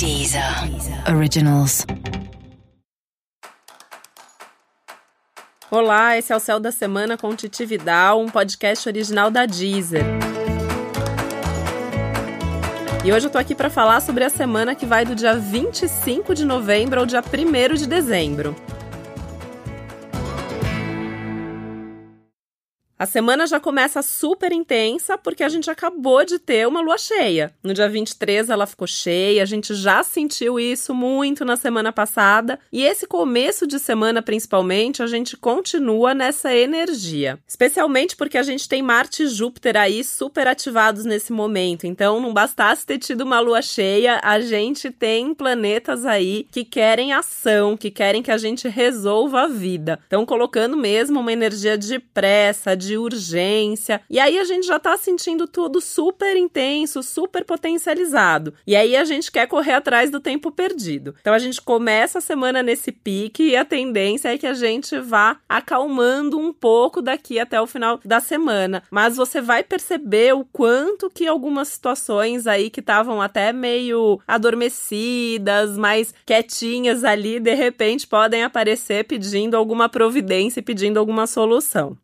Deezer Originals. Olá, esse é o Céu da Semana com Titi Vidal, um podcast original da Deezer. E hoje eu tô aqui para falar sobre a semana que vai do dia 25 de novembro ao dia 1 de dezembro. A semana já começa super intensa porque a gente acabou de ter uma lua cheia. No dia 23 ela ficou cheia, a gente já sentiu isso muito na semana passada e esse começo de semana principalmente a gente continua nessa energia. Especialmente porque a gente tem Marte e Júpiter aí super ativados nesse momento. Então não bastasse ter tido uma lua cheia, a gente tem planetas aí que querem ação, que querem que a gente resolva a vida. Então colocando mesmo uma energia de pressa, de de urgência. E aí a gente já tá sentindo tudo super intenso, super potencializado. E aí a gente quer correr atrás do tempo perdido. Então a gente começa a semana nesse pique e a tendência é que a gente vá acalmando um pouco daqui até o final da semana. Mas você vai perceber o quanto que algumas situações aí que estavam até meio adormecidas, mais quietinhas ali, de repente podem aparecer pedindo alguma providência pedindo alguma solução.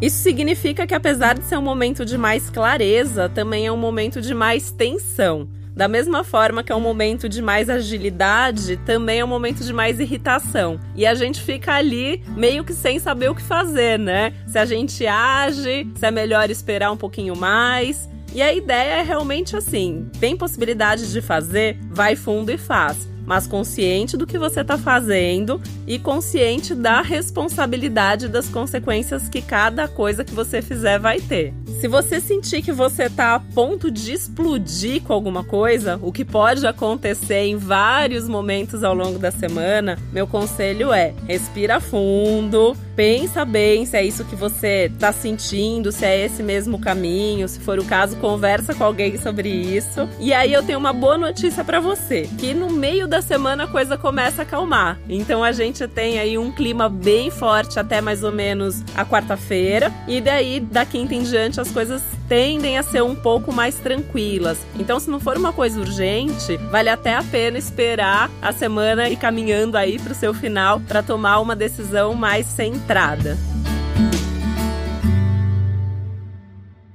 Isso significa que, apesar de ser um momento de mais clareza, também é um momento de mais tensão. Da mesma forma que é um momento de mais agilidade, também é um momento de mais irritação. E a gente fica ali meio que sem saber o que fazer, né? Se a gente age, se é melhor esperar um pouquinho mais. E a ideia é realmente assim: tem possibilidade de fazer, vai fundo e faz mas consciente do que você está fazendo e consciente da responsabilidade das consequências que cada coisa que você fizer vai ter. Se você sentir que você está a ponto de explodir com alguma coisa, o que pode acontecer em vários momentos ao longo da semana, meu conselho é: respira fundo, pensa bem se é isso que você está sentindo, se é esse mesmo caminho, se for o caso, conversa com alguém sobre isso. E aí eu tenho uma boa notícia para você, que no meio da semana a coisa começa a acalmar. Então a gente tem aí um clima bem forte até mais ou menos a quarta-feira e daí da quinta em diante as coisas tendem a ser um pouco mais tranquilas. Então, se não for uma coisa urgente, vale até a pena esperar a semana e caminhando aí para o seu final para tomar uma decisão mais centrada.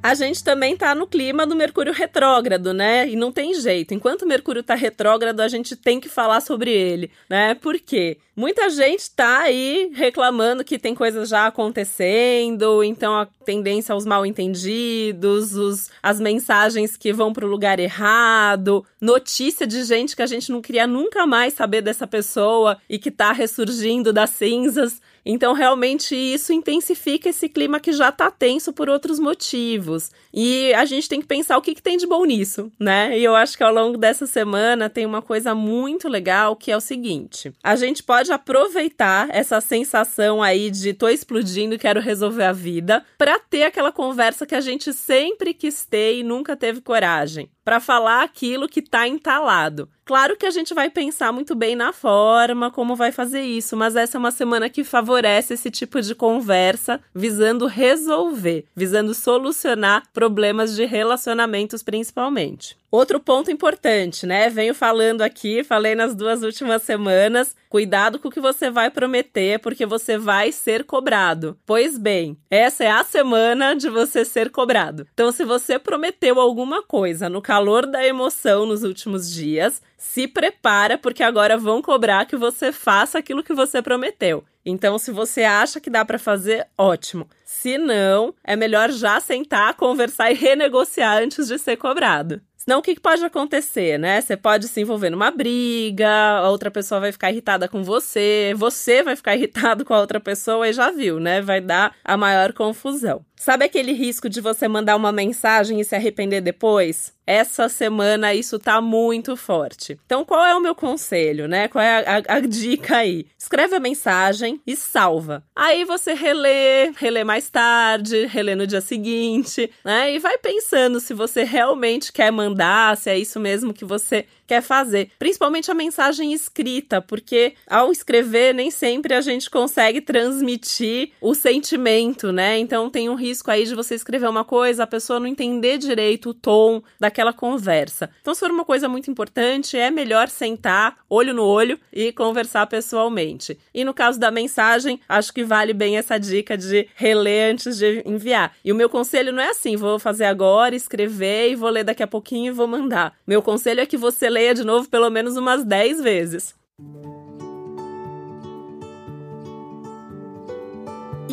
A gente também tá no clima do Mercúrio retrógrado, né? E não tem jeito. Enquanto o Mercúrio tá retrógrado, a gente tem que falar sobre ele, né? Por quê? Muita gente tá aí reclamando que tem coisas já acontecendo, então a tendência aos mal entendidos, os, as mensagens que vão para o lugar errado, notícia de gente que a gente não queria nunca mais saber dessa pessoa e que tá ressurgindo das cinzas. Então, realmente, isso intensifica esse clima que já tá tenso por outros motivos. E a gente tem que pensar o que, que tem de bom nisso, né? E eu acho que ao longo dessa semana tem uma coisa muito legal que é o seguinte: a gente pode aproveitar essa sensação aí de tô explodindo e quero resolver a vida para ter aquela conversa que a gente sempre quis ter e nunca teve coragem para falar aquilo que está entalado. Claro que a gente vai pensar muito bem na forma como vai fazer isso, mas essa é uma semana que favorece esse tipo de conversa, visando resolver, visando solucionar problemas de relacionamentos principalmente. Outro ponto importante, né? Venho falando aqui, falei nas duas últimas semanas, cuidado com o que você vai prometer, porque você vai ser cobrado. Pois bem, essa é a semana de você ser cobrado. Então, se você prometeu alguma coisa no calor da emoção nos últimos dias, se prepara, porque agora vão cobrar que você faça aquilo que você prometeu. Então, se você acha que dá para fazer, ótimo. Se não, é melhor já sentar, conversar e renegociar antes de ser cobrado. Senão, o que pode acontecer, né? Você pode se envolver numa briga, a outra pessoa vai ficar irritada com você, você vai ficar irritado com a outra pessoa e já viu, né? Vai dar a maior confusão. Sabe aquele risco de você mandar uma mensagem e se arrepender depois? Essa semana isso tá muito forte. Então, qual é o meu conselho, né? Qual é a, a, a, dica aí? Escreve a mensagem e salva. Aí você relê, relê mais tarde, relê no dia seguinte, né? E vai pensando se você realmente quer mandar se é isso mesmo que você quer fazer. Principalmente a mensagem escrita, porque ao escrever nem sempre a gente consegue transmitir o sentimento, né? Então tem um risco aí de você escrever uma coisa, a pessoa não entender direito o tom daquela conversa. Então, se for uma coisa muito importante, é melhor sentar olho no olho e conversar pessoalmente. E no caso da mensagem, acho que vale bem essa dica de reler antes de enviar. E o meu conselho não é assim, vou fazer agora, escrever e vou ler daqui a pouquinho e vou mandar. Meu conselho é que você leia leia de novo pelo menos umas 10 vezes.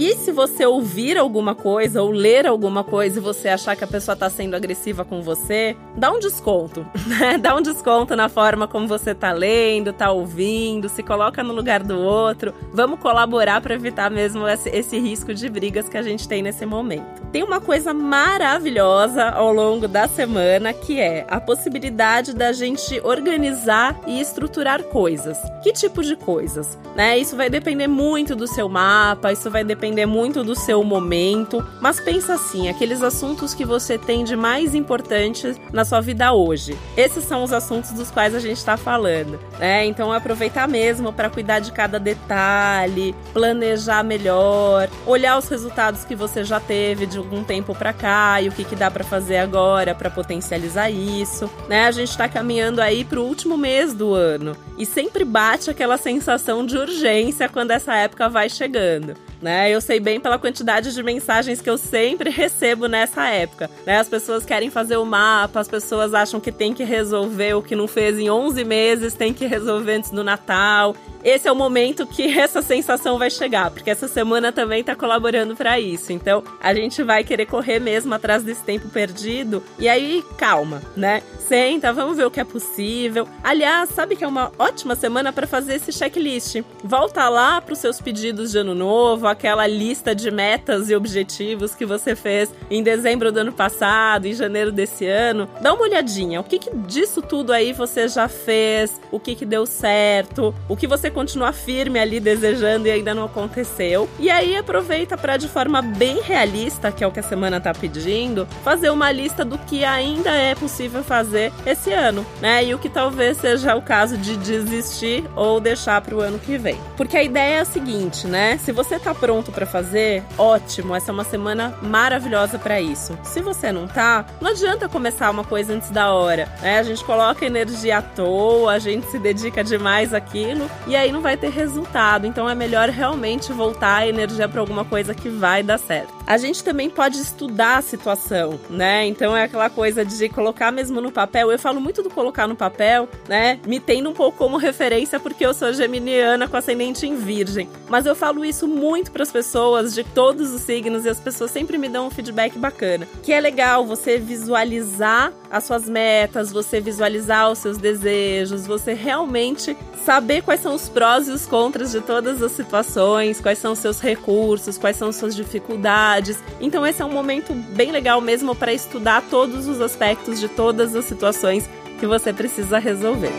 E se você ouvir alguma coisa ou ler alguma coisa e você achar que a pessoa está sendo agressiva com você, dá um desconto, né? Dá um desconto na forma como você está lendo, está ouvindo, se coloca no lugar do outro. Vamos colaborar para evitar mesmo esse, esse risco de brigas que a gente tem nesse momento. Tem uma coisa maravilhosa ao longo da semana que é a possibilidade da gente organizar e estruturar coisas. Que tipo de coisas? Né? Isso vai depender muito do seu mapa, isso vai depender depender muito do seu momento, mas pensa assim, aqueles assuntos que você tem de mais importante na sua vida hoje. Esses são os assuntos dos quais a gente está falando, né? Então aproveitar mesmo para cuidar de cada detalhe, planejar melhor, olhar os resultados que você já teve de algum tempo para cá e o que, que dá para fazer agora para potencializar isso, né? A gente está caminhando aí para o último mês do ano e sempre bate aquela sensação de urgência quando essa época vai chegando né? Eu sei bem pela quantidade de mensagens que eu sempre recebo nessa época, né? As pessoas querem fazer o mapa, as pessoas acham que tem que resolver o que não fez em 11 meses, tem que resolver antes do Natal. Esse é o momento que essa sensação vai chegar, porque essa semana também tá colaborando para isso. Então, a gente vai querer correr mesmo atrás desse tempo perdido. E aí, calma, né? Senta, vamos ver o que é possível. Aliás, sabe que é uma ótima semana para fazer esse checklist. Volta lá para os seus pedidos de ano novo, aquela lista de metas e objetivos que você fez em dezembro do ano passado, em janeiro desse ano. Dá uma olhadinha, o que, que disso tudo aí você já fez, o que, que deu certo, o que você continua firme ali desejando e ainda não aconteceu. E aí aproveita para de forma bem realista, que é o que a semana tá pedindo, fazer uma lista do que ainda é possível fazer esse ano, né? E o que talvez seja o caso de desistir ou deixar para o ano que vem. Porque a ideia é a seguinte, né? Se você tá pronto para fazer, ótimo, essa é uma semana maravilhosa para isso. Se você não tá, não adianta começar uma coisa antes da hora, né? A gente coloca energia à toa, a gente se dedica demais àquilo e aí não vai ter resultado. Então é melhor realmente voltar a energia para alguma coisa que vai dar certo. A gente também pode estudar a situação, né? Então é aquela coisa de colocar mesmo no papel. Eu falo muito do colocar no papel, né? Me tendo um pouco como referência porque eu sou geminiana com ascendente em virgem. Mas eu falo isso muito para as pessoas de todos os signos e as pessoas sempre me dão um feedback bacana. Que é legal você visualizar as suas metas, você visualizar os seus desejos, você realmente saber quais são os prós e os contras de todas as situações, quais são os seus recursos, quais são suas dificuldades então esse é um momento bem legal mesmo para estudar todos os aspectos de todas as situações que você precisa resolver.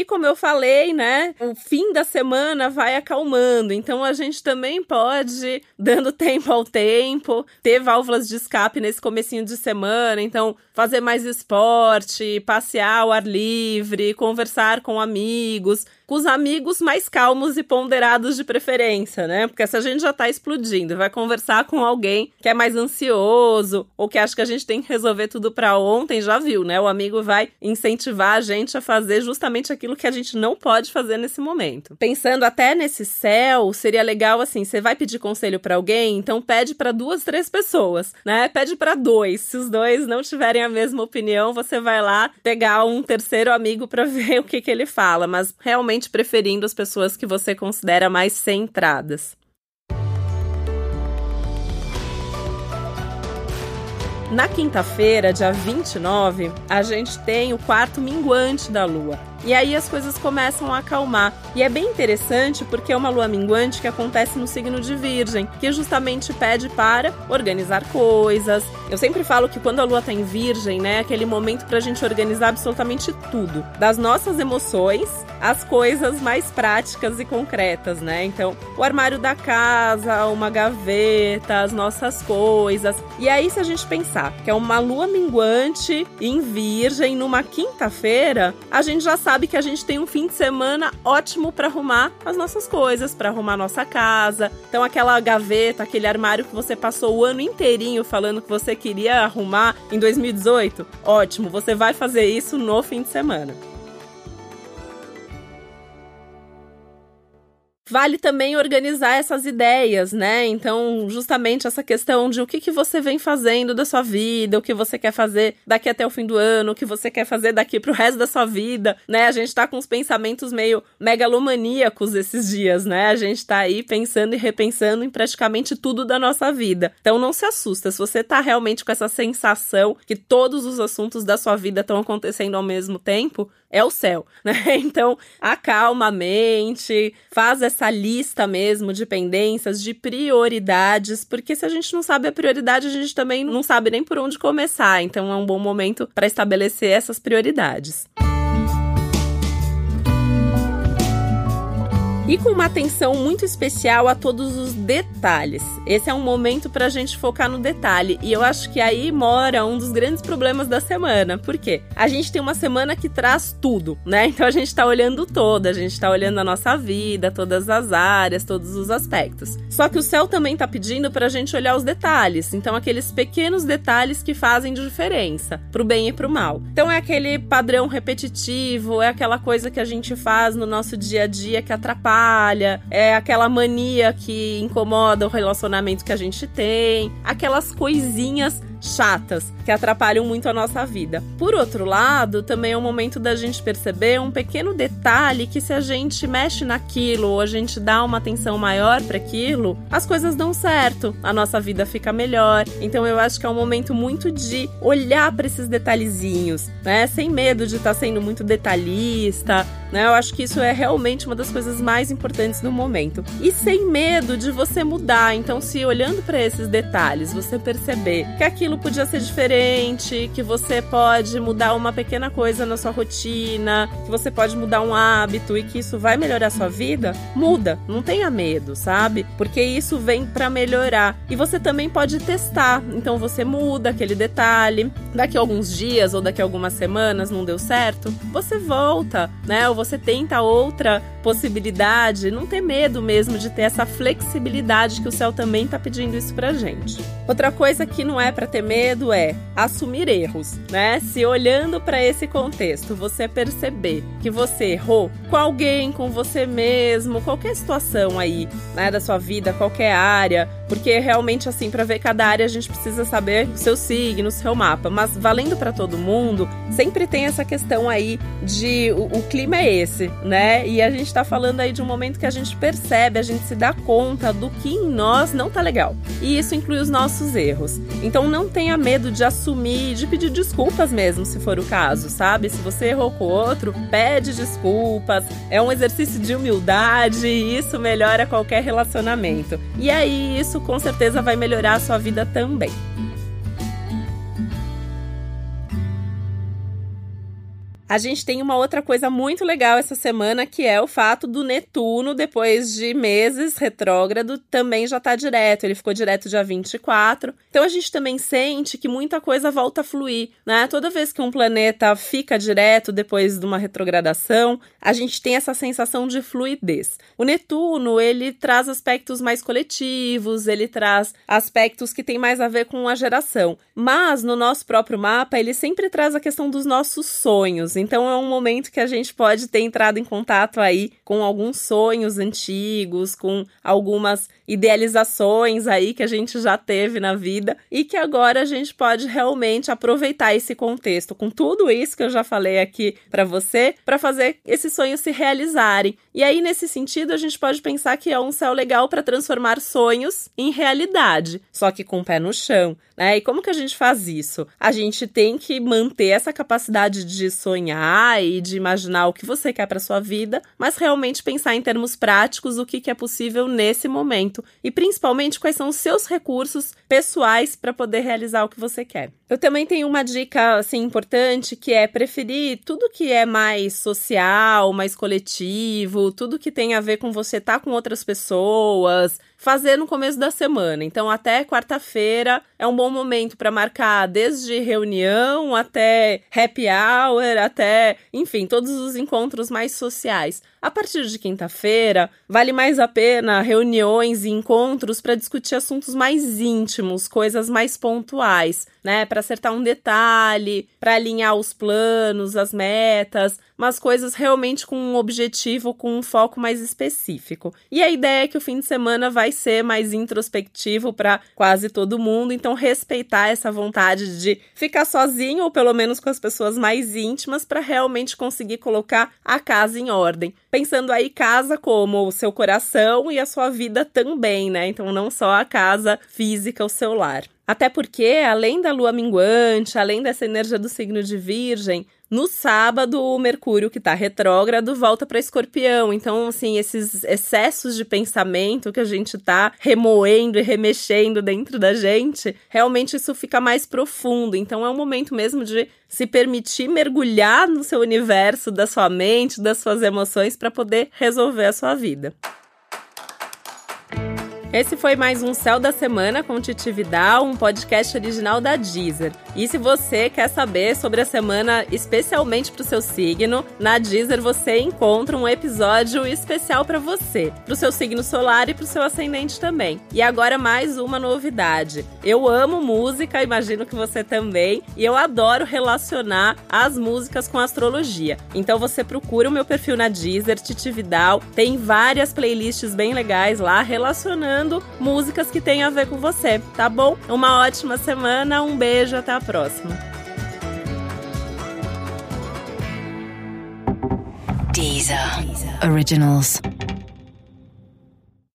E como eu falei, né, o fim da semana vai acalmando, então a gente também pode, dando tempo ao tempo, ter válvulas de escape nesse comecinho de semana, então fazer mais esporte, passear ao ar livre, conversar com amigos, com os amigos mais calmos e ponderados de preferência, né? Porque se a gente já tá explodindo, vai conversar com alguém que é mais ansioso ou que acha que a gente tem que resolver tudo para ontem, já viu, né? O amigo vai incentivar a gente a fazer justamente aquilo que a gente não pode fazer nesse momento. Pensando até nesse céu, seria legal assim, você vai pedir conselho para alguém, então pede para duas, três pessoas, né? Pede para dois. Se os dois não tiverem a mesma opinião, você vai lá pegar um terceiro amigo para ver o que que ele fala, mas realmente preferindo as pessoas que você considera mais centradas. Na quinta-feira, dia 29, a gente tem o quarto minguante da lua. E aí as coisas começam a acalmar. E é bem interessante porque é uma lua minguante que acontece no signo de Virgem, que justamente pede para organizar coisas. Eu sempre falo que quando a lua tá em Virgem, né, é aquele momento pra gente organizar absolutamente tudo, das nossas emoções as coisas mais práticas e concretas, né? Então, o armário da casa, uma gaveta, as nossas coisas. E aí, se a gente pensar que é uma lua minguante em Virgem numa quinta-feira, a gente já sabe que a gente tem um fim de semana ótimo para arrumar as nossas coisas, para arrumar nossa casa. Então, aquela gaveta, aquele armário que você passou o ano inteirinho falando que você queria arrumar em 2018, ótimo, você vai fazer isso no fim de semana. Vale também organizar essas ideias, né? Então, justamente essa questão de o que, que você vem fazendo da sua vida, o que você quer fazer daqui até o fim do ano, o que você quer fazer daqui pro resto da sua vida, né? A gente tá com os pensamentos meio megalomaníacos esses dias, né? A gente tá aí pensando e repensando em praticamente tudo da nossa vida. Então, não se assusta. Se você tá realmente com essa sensação que todos os assuntos da sua vida estão acontecendo ao mesmo tempo, é o céu, né? Então, acalma a mente, faz essa lista mesmo de pendências, de prioridades, porque se a gente não sabe a prioridade, a gente também não sabe nem por onde começar. Então, é um bom momento para estabelecer essas prioridades. E com uma atenção muito especial a todos os detalhes. Esse é um momento para a gente focar no detalhe e eu acho que aí mora um dos grandes problemas da semana. Por quê? A gente tem uma semana que traz tudo, né? Então a gente está olhando todo, a gente está olhando a nossa vida, todas as áreas, todos os aspectos. Só que o céu também está pedindo para a gente olhar os detalhes, então aqueles pequenos detalhes que fazem diferença, pro bem e pro mal. Então é aquele padrão repetitivo, é aquela coisa que a gente faz no nosso dia a dia que atrapalha é aquela mania que incomoda o relacionamento que a gente tem, aquelas coisinhas chatas que atrapalham muito a nossa vida. Por outro lado, também é um momento da gente perceber um pequeno detalhe que se a gente mexe naquilo ou a gente dá uma atenção maior para aquilo, as coisas dão certo, a nossa vida fica melhor. Então eu acho que é um momento muito de olhar para esses detalhezinhos, né? Sem medo de estar tá sendo muito detalhista, né? Eu acho que isso é realmente uma das coisas mais importantes no momento. E sem medo de você mudar. Então, se olhando para esses detalhes, você perceber que aquilo aquilo podia ser diferente, que você pode mudar uma pequena coisa na sua rotina, que você pode mudar um hábito e que isso vai melhorar a sua vida, muda, não tenha medo, sabe? Porque isso vem para melhorar. E você também pode testar. Então você muda aquele detalhe, daqui a alguns dias ou daqui a algumas semanas não deu certo, você volta, né? Ou você tenta outra possibilidade, não ter medo mesmo de ter essa flexibilidade que o céu também tá pedindo isso pra gente. Outra coisa que não é para ter medo é assumir erros, né? Se olhando para esse contexto, você perceber que você errou com alguém, com você mesmo, qualquer situação aí, né, da sua vida, qualquer área, porque realmente assim, para ver cada área a gente precisa saber o seu signo, o seu mapa, mas valendo para todo mundo, sempre tem essa questão aí de o, o clima é esse, né? E a gente tá falando aí de um momento que a gente percebe, a gente se dá conta do que em nós não tá legal. E isso inclui os nossos erros. Então não tenha medo de assumir, de pedir desculpas mesmo, se for o caso, sabe? Se você errou com outro, pede desculpas. É um exercício de humildade e isso melhora qualquer relacionamento. E aí, isso com certeza vai melhorar a sua vida também. A gente tem uma outra coisa muito legal essa semana, que é o fato do Netuno, depois de meses retrógrado, também já tá direto. Ele ficou direto dia 24. Então a gente também sente que muita coisa volta a fluir, né? Toda vez que um planeta fica direto depois de uma retrogradação, a gente tem essa sensação de fluidez. O Netuno, ele traz aspectos mais coletivos, ele traz aspectos que têm mais a ver com a geração. Mas no nosso próprio mapa, ele sempre traz a questão dos nossos sonhos. Então é um momento que a gente pode ter entrado em contato aí com alguns sonhos antigos, com algumas idealizações aí que a gente já teve na vida e que agora a gente pode realmente aproveitar esse contexto com tudo isso que eu já falei aqui para você, para fazer esses sonhos se realizarem. E aí nesse sentido a gente pode pensar que é um céu legal para transformar sonhos em realidade, só que com o pé no chão, né? E como que a gente faz isso? A gente tem que manter essa capacidade de sonhar sonhar e de imaginar o que você quer para sua vida, mas realmente pensar em termos práticos o que, que é possível nesse momento e principalmente quais são os seus recursos pessoais para poder realizar o que você quer. Eu também tenho uma dica assim importante que é preferir tudo que é mais social, mais coletivo, tudo que tem a ver com você estar tá com outras pessoas, fazer no começo da semana. Então, até quarta-feira é um bom momento para marcar desde reunião até happy hour, até, enfim, todos os encontros mais sociais. A partir de quinta-feira, vale mais a pena reuniões e encontros para discutir assuntos mais íntimos, coisas mais pontuais, né? Para acertar um detalhe, para alinhar os planos, as metas, mas coisas realmente com um objetivo, com um foco mais específico. E a ideia é que o fim de semana vai ser mais introspectivo para quase todo mundo, então respeitar essa vontade de ficar sozinho ou pelo menos com as pessoas mais íntimas para realmente conseguir colocar a casa em ordem pensando aí casa como o seu coração e a sua vida também, né? Então não só a casa física, o seu lar. Até porque, além da lua minguante, além dessa energia do signo de Virgem, no sábado, o Mercúrio, que está retrógrado, volta para Escorpião. Então, assim, esses excessos de pensamento que a gente está remoendo e remexendo dentro da gente, realmente isso fica mais profundo. Então, é um momento mesmo de se permitir mergulhar no seu universo, da sua mente, das suas emoções, para poder resolver a sua vida. Esse foi mais um Céu da Semana com Titi Vidal, um podcast original da Deezer. E se você quer saber sobre a semana especialmente para o seu signo, na Deezer você encontra um episódio especial para você, para o seu signo solar e para o seu ascendente também. E agora mais uma novidade. Eu amo música, imagino que você também, e eu adoro relacionar as músicas com astrologia. Então você procura o meu perfil na Deezer, Titi Vidal, tem várias playlists bem legais lá relacionando músicas que têm a ver com você, tá bom? Uma ótima semana, um beijo, até a próxima. Deezer. Originals.